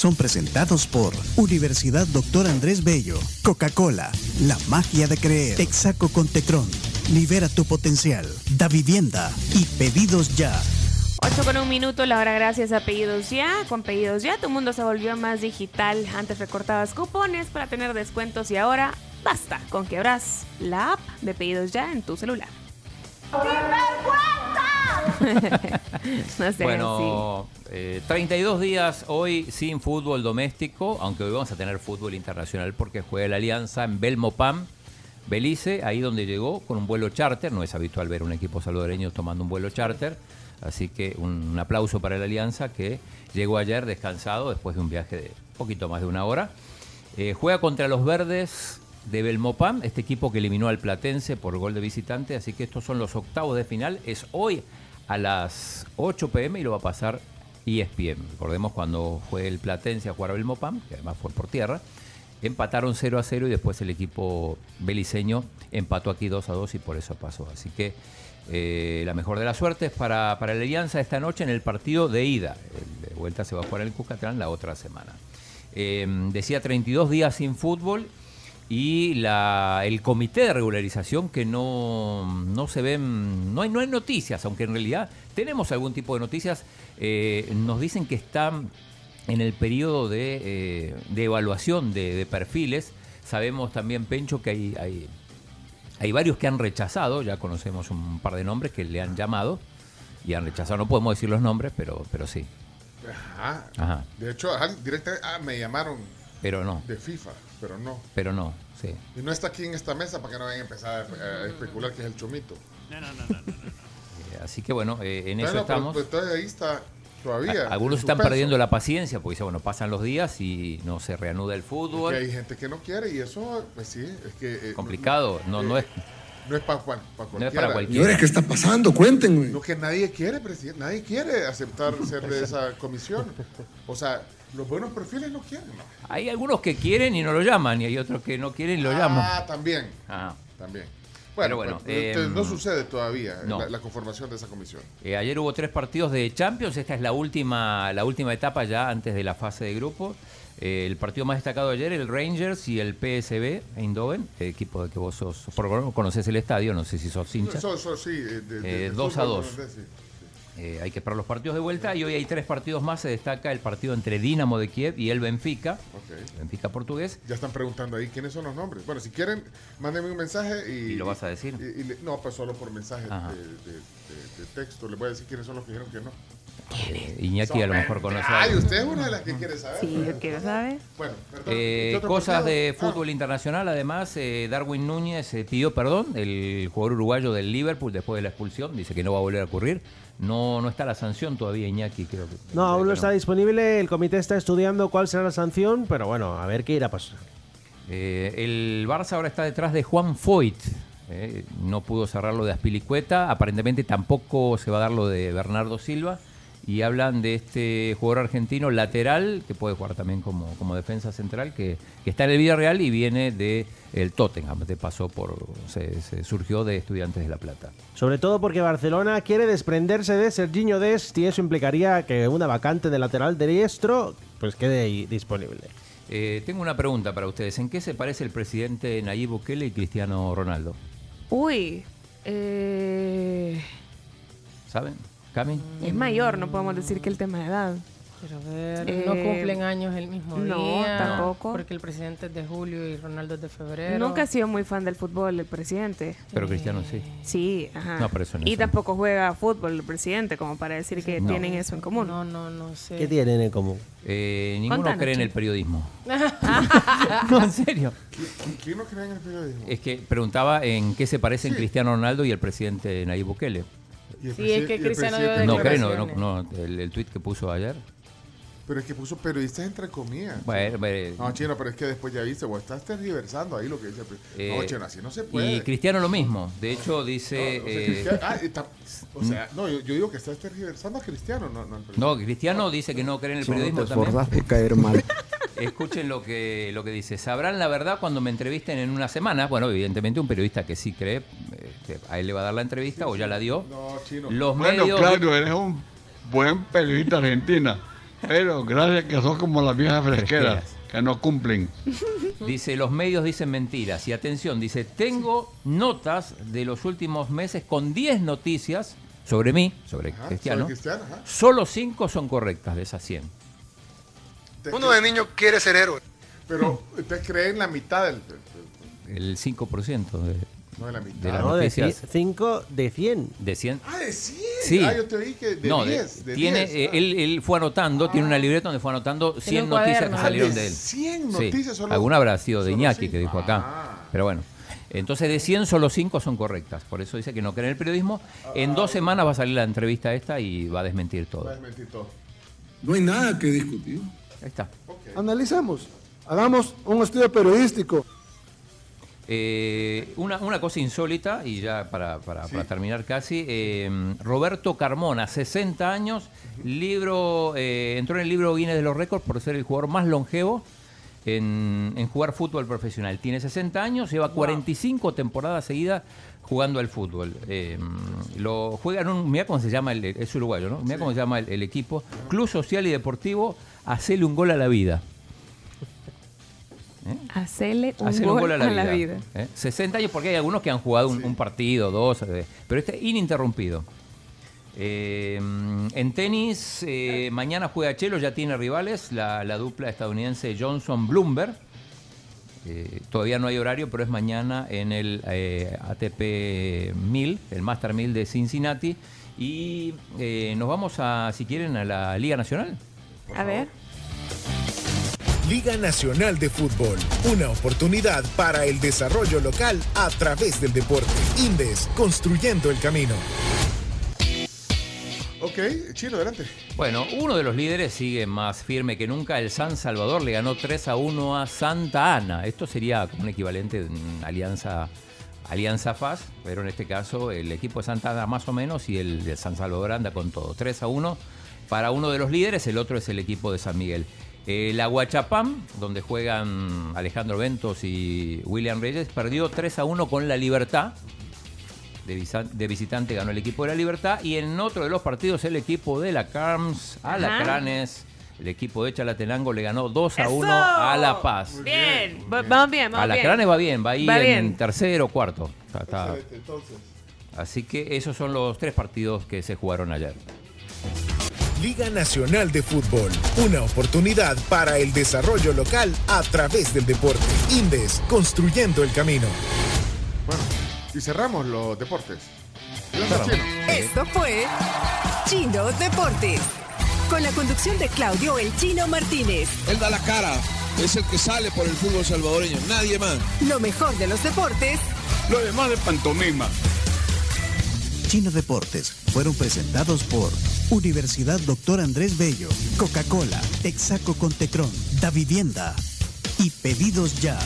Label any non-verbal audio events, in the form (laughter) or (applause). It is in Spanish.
son presentados por Universidad Doctor Andrés Bello, Coca-Cola, La Magia de Creer, Texaco con Tecron, Libera tu Potencial, Da Vivienda y Pedidos Ya. 8 con un minuto, la hora gracias a Pedidos Ya. Con Pedidos Ya, tu mundo se volvió más digital. Antes recortabas cupones para tener descuentos y ahora basta con que abras la app de Pedidos Ya en tu celular. (laughs) no sé, Bueno, eh, 32 días hoy sin fútbol doméstico, aunque hoy vamos a tener fútbol internacional porque juega la Alianza en Belmopam, Belice, ahí donde llegó con un vuelo charter. No es habitual ver un equipo salvadoreño tomando un vuelo charter. Así que un, un aplauso para la Alianza que llegó ayer descansado después de un viaje de poquito más de una hora. Eh, juega contra los verdes de Belmopam, este equipo que eliminó al Platense por gol de visitante. Así que estos son los octavos de final. Es hoy a las 8 pm y lo va a pasar ESPN. Recordemos cuando fue el Platense a jugar a Belmopam, que además fue por tierra. Empataron 0 a 0 y después el equipo beliceño empató aquí 2 a 2 y por eso pasó. Así que eh, la mejor de las suertes para, para la Alianza esta noche en el partido de ida. De vuelta se va a jugar en el Cuscatlán la otra semana. Eh, decía 32 días sin fútbol y la, el comité de regularización que no, no se ven, no hay, no hay noticias, aunque en realidad tenemos algún tipo de noticias, eh, nos dicen que están en el periodo de, eh, de evaluación de, de perfiles. Sabemos también, Pencho, que hay, hay, hay varios que han rechazado, ya conocemos un par de nombres que le han llamado y han rechazado. No podemos decir los nombres, pero, pero sí. Ajá. Ajá. De hecho, directamente ah, me llamaron Pero no, de FIFA, pero no. pero no, sí. Y no está aquí en esta mesa para que no vayan a empezar a, a especular que es el chomito. Eh, Así que bueno, eh, en eso Bueno, pero, estamos. ahí está todavía. A- Algunos están perdiendo la paciencia porque dicen, bueno, pasan los días y no se reanuda el Es fútbol. que hay gente que no quiere y eso, pues sí, es que... eh, Complicado, no, no es, No es para cualquiera. no es para cualquiera. ¿qué está pasando? Cuéntenme. No que nadie quiere, presidente. Nadie quiere aceptar (laughs) ser de esa comisión. O sea, los buenos perfiles no quieren. ¿no? Hay algunos que quieren y no lo llaman y hay otros que no quieren y lo llaman. Ah, también. Ajá. También. Bueno, bueno, pues, entonces, em, no sucede todavía no. La, la conformación de esa comisión. Eh, ayer hubo tres partidos de Champions, esta es la última, la última etapa ya antes de la fase de grupo. Eh, el partido más destacado ayer, el Rangers y el PSB Eindhoven, el equipo de que vos sos, por lo menos conoces el estadio, no sé si sos hincha. Eso, eso sí. eh, de- de- Eh, de dos a fútbol dos. holandés, sí. Eh, hay que esperar los partidos de vuelta y hoy hay tres partidos más. Se destaca el partido entre Dinamo de Kiev y el Benfica. Benfica portugués. Ya están preguntando ahí quiénes son los nombres. Bueno, si quieren, mándenme un mensaje y... ¿Y lo vas a decir? y- y le- no, pues solo por mensaje de, Ajá. de- de- de texto. Les voy a decir quiénes son los que dijeron que no. Eh, Iñaki a lo mejor conoce. Ay, usted es una de las que quiere saber. Sí, yo quiero saber. Bueno, perdón, Eh, ¿qué otro cosas de Ah, fútbol internacional, además, eh, Darwin Núñez eh, pidió perdón, el jugador uruguayo del Liverpool después de la expulsión, dice que no va a volver a ocurrir. No, no está la sanción todavía, Iñaki, creo que. No, aún no está disponible. El comité está estudiando cuál será la sanción, pero bueno, a ver qué irá a pasar. Eh, el Barça ahora está detrás de Juan Foyt. eh, no pudo cerrar lo de Aspilicueta. Aparentemente tampoco se va a dar lo de Bernardo Silva. Y hablan de este jugador argentino lateral, que puede jugar también como, como defensa central, que, que está en el Villarreal y viene de el Tottenham. De pasó por, se, se surgió de Estudiantes de La Plata. Sobre todo porque Barcelona quiere desprenderse de Serginho Dest y eso implicaría que una vacante de lateral diestro pues quede ahí disponible. Eh, tengo una pregunta para ustedes. ¿En qué se parece el presidente Nayib Bukele y Cristiano Ronaldo? Uy, eh, ¿Saben? ¿Cami? es mayor, no podemos decir que el tema de edad. Quiero ver, Eh, no cumplen años el mismo no, día. tampoco. Porque el presidente es de julio y Ronaldo es de febrero. Nunca ha sido muy fan del fútbol el presidente. Pero Cristiano sí. Sí, ajá. No, pero eso no y es- tampoco juega fútbol el presidente, como para decir que No. tienen eso en común. No, no, no sé. ¿Qué tienen en común? Eh, ninguno Contanos, cree en el periodismo. (laughs) no, en serio. ¿Qui- ¿Quién no cree en el periodismo? Es que preguntaba en qué se parecen Sí. Cristiano Ronaldo y el presidente Nayib Bukele. Y el Sí, es que Cristiano presidente dio No, no cree, no, no, no, el, el tuit que puso ayer. Pero es que puso periodistas entre comillas. Bueno, eh, No, chino, pero es que después ya viste, vos estás tergiversando ahí lo que dice. el eh, no, chino, así no se puede. y Cristiano lo mismo. De hecho, dice. No, o sea, eh, ah, está- o sea, no, yo, yo digo que estás tergiversando a Cristiano, no, no no, Cristiano dice que no cree en el periodismo también. por caer mal. (laughs) Escuchen lo que, lo que dice. Sabrán la verdad cuando me entrevisten en una semana. Bueno, evidentemente un periodista que sí cree, este, a él le va a dar la entrevista o ya la dio. No, chino. Los Bueno, medios. Claudio, eres un buen periodista argentina. Pero gracias que sos como las viejas fresqueras, Fresqueras. que no cumplen. Dice, los medios dicen mentiras. Y atención, dice, tengo notas de los últimos meses con 10 noticias sobre mí, sobre Ajá, Cristiano. sobre Cristiano, ajá. Solo 5 son correctas de esas 100. Te- Uno de niño quiere ser héroe. Pero usted cree en la mitad del. El 5% de, No de la mitad. de las No, de noticias 5 de 100. de 100. Ah, de 100. Sí. Ah, yo te oí que de no, de- 10. De tiene, 10, eh, ah. él, él fue anotando, tiene una libreta donde fue anotando 100 un noticias que salieron Ah, de de él. 100 Sí, noticias solo- alguna habrá sido de Iñaki cinco. que dijo acá. Ah. Pero bueno. Entonces de 100 solo 5 son correctas. Por eso dice que no cree en el periodismo. En dos semanas va a salir la entrevista esta y va a desmentir todo. Va a desmentir todo. No hay nada que discutir. Ahí está. Analicemos. Hagamos un estudio periodístico. Eh, una, una cosa insólita, y ya para, para- para terminar casi, eh, Roberto Carmona, 60 años, libro eh, entró en el libro Guinness de los Récords por ser el jugador más longevo en, en jugar fútbol profesional. Tiene 60 años, lleva 45 temporadas seguidas jugando al fútbol. Eh, lo juega en un, mira cómo se llama, el, es uruguayo, ¿no? Mira cómo se llama el, el equipo, Club Social y Deportivo, Hacele un gol a la vida. Hacele un, Hacer gol, un gol a la vida. vida. ¿eh? 60 años porque hay algunos que han jugado un, un partido, dos, eh, pero este ininterrumpido. Eh, en tenis, eh, mañana juega Chelo, ya tiene rivales, la, la dupla estadounidense Johnson-Bloomberg. Eh, todavía no hay horario, pero es mañana en el eh, ATP 1000, el Master 1000 de Cincinnati. Y eh, nos vamos a, si quieren, a la Liga Nacional. A ver. Liga Nacional de Fútbol, una oportunidad para el desarrollo local a través del deporte. Indes, construyendo el camino. Ok, chino, adelante. Bueno, uno de los líderes sigue más firme que nunca. El San Salvador le ganó 3 a 1 a Santa Ana. Esto sería como un equivalente de una alianza, alianza FAS, pero en este caso el equipo de Santa Ana más o menos y el de San Salvador anda con todo. 3 a 1 para uno de los líderes, el otro es el equipo de San Miguel. El Aguachapam, donde juegan Alejandro Ventos y William Reyes, perdió 3 a 1 con la Libertad de, visitante ganó el equipo de la Libertad y en otro de los partidos el equipo de la Carms, Alacranes, el equipo de Chalatenango le ganó 2 a 1 a La Paz. Bien, va- vamos bien, vamos Alacranes bien. va bien, va ahí Va en bien. tercero, cuarto. Está- está- Excelente, entonces. Así que esos son los tres partidos que se jugaron ayer. Liga Nacional de Fútbol, una oportunidad para el desarrollo local a través del deporte. Indes, construyendo el camino. Bueno, y cerramos los deportes. Esto fue Chino Deportes. Con la conducción de Claudio El Chino Martínez. Él da la cara, es el que sale por el fútbol salvadoreño, nadie más. Lo mejor de los deportes Lo demás de pantomima. Chino Deportes fueron presentados por Universidad Doctor Andrés Bello, Coca-Cola, Texaco con Tecron, Da Vivienda y Pedidos Ya.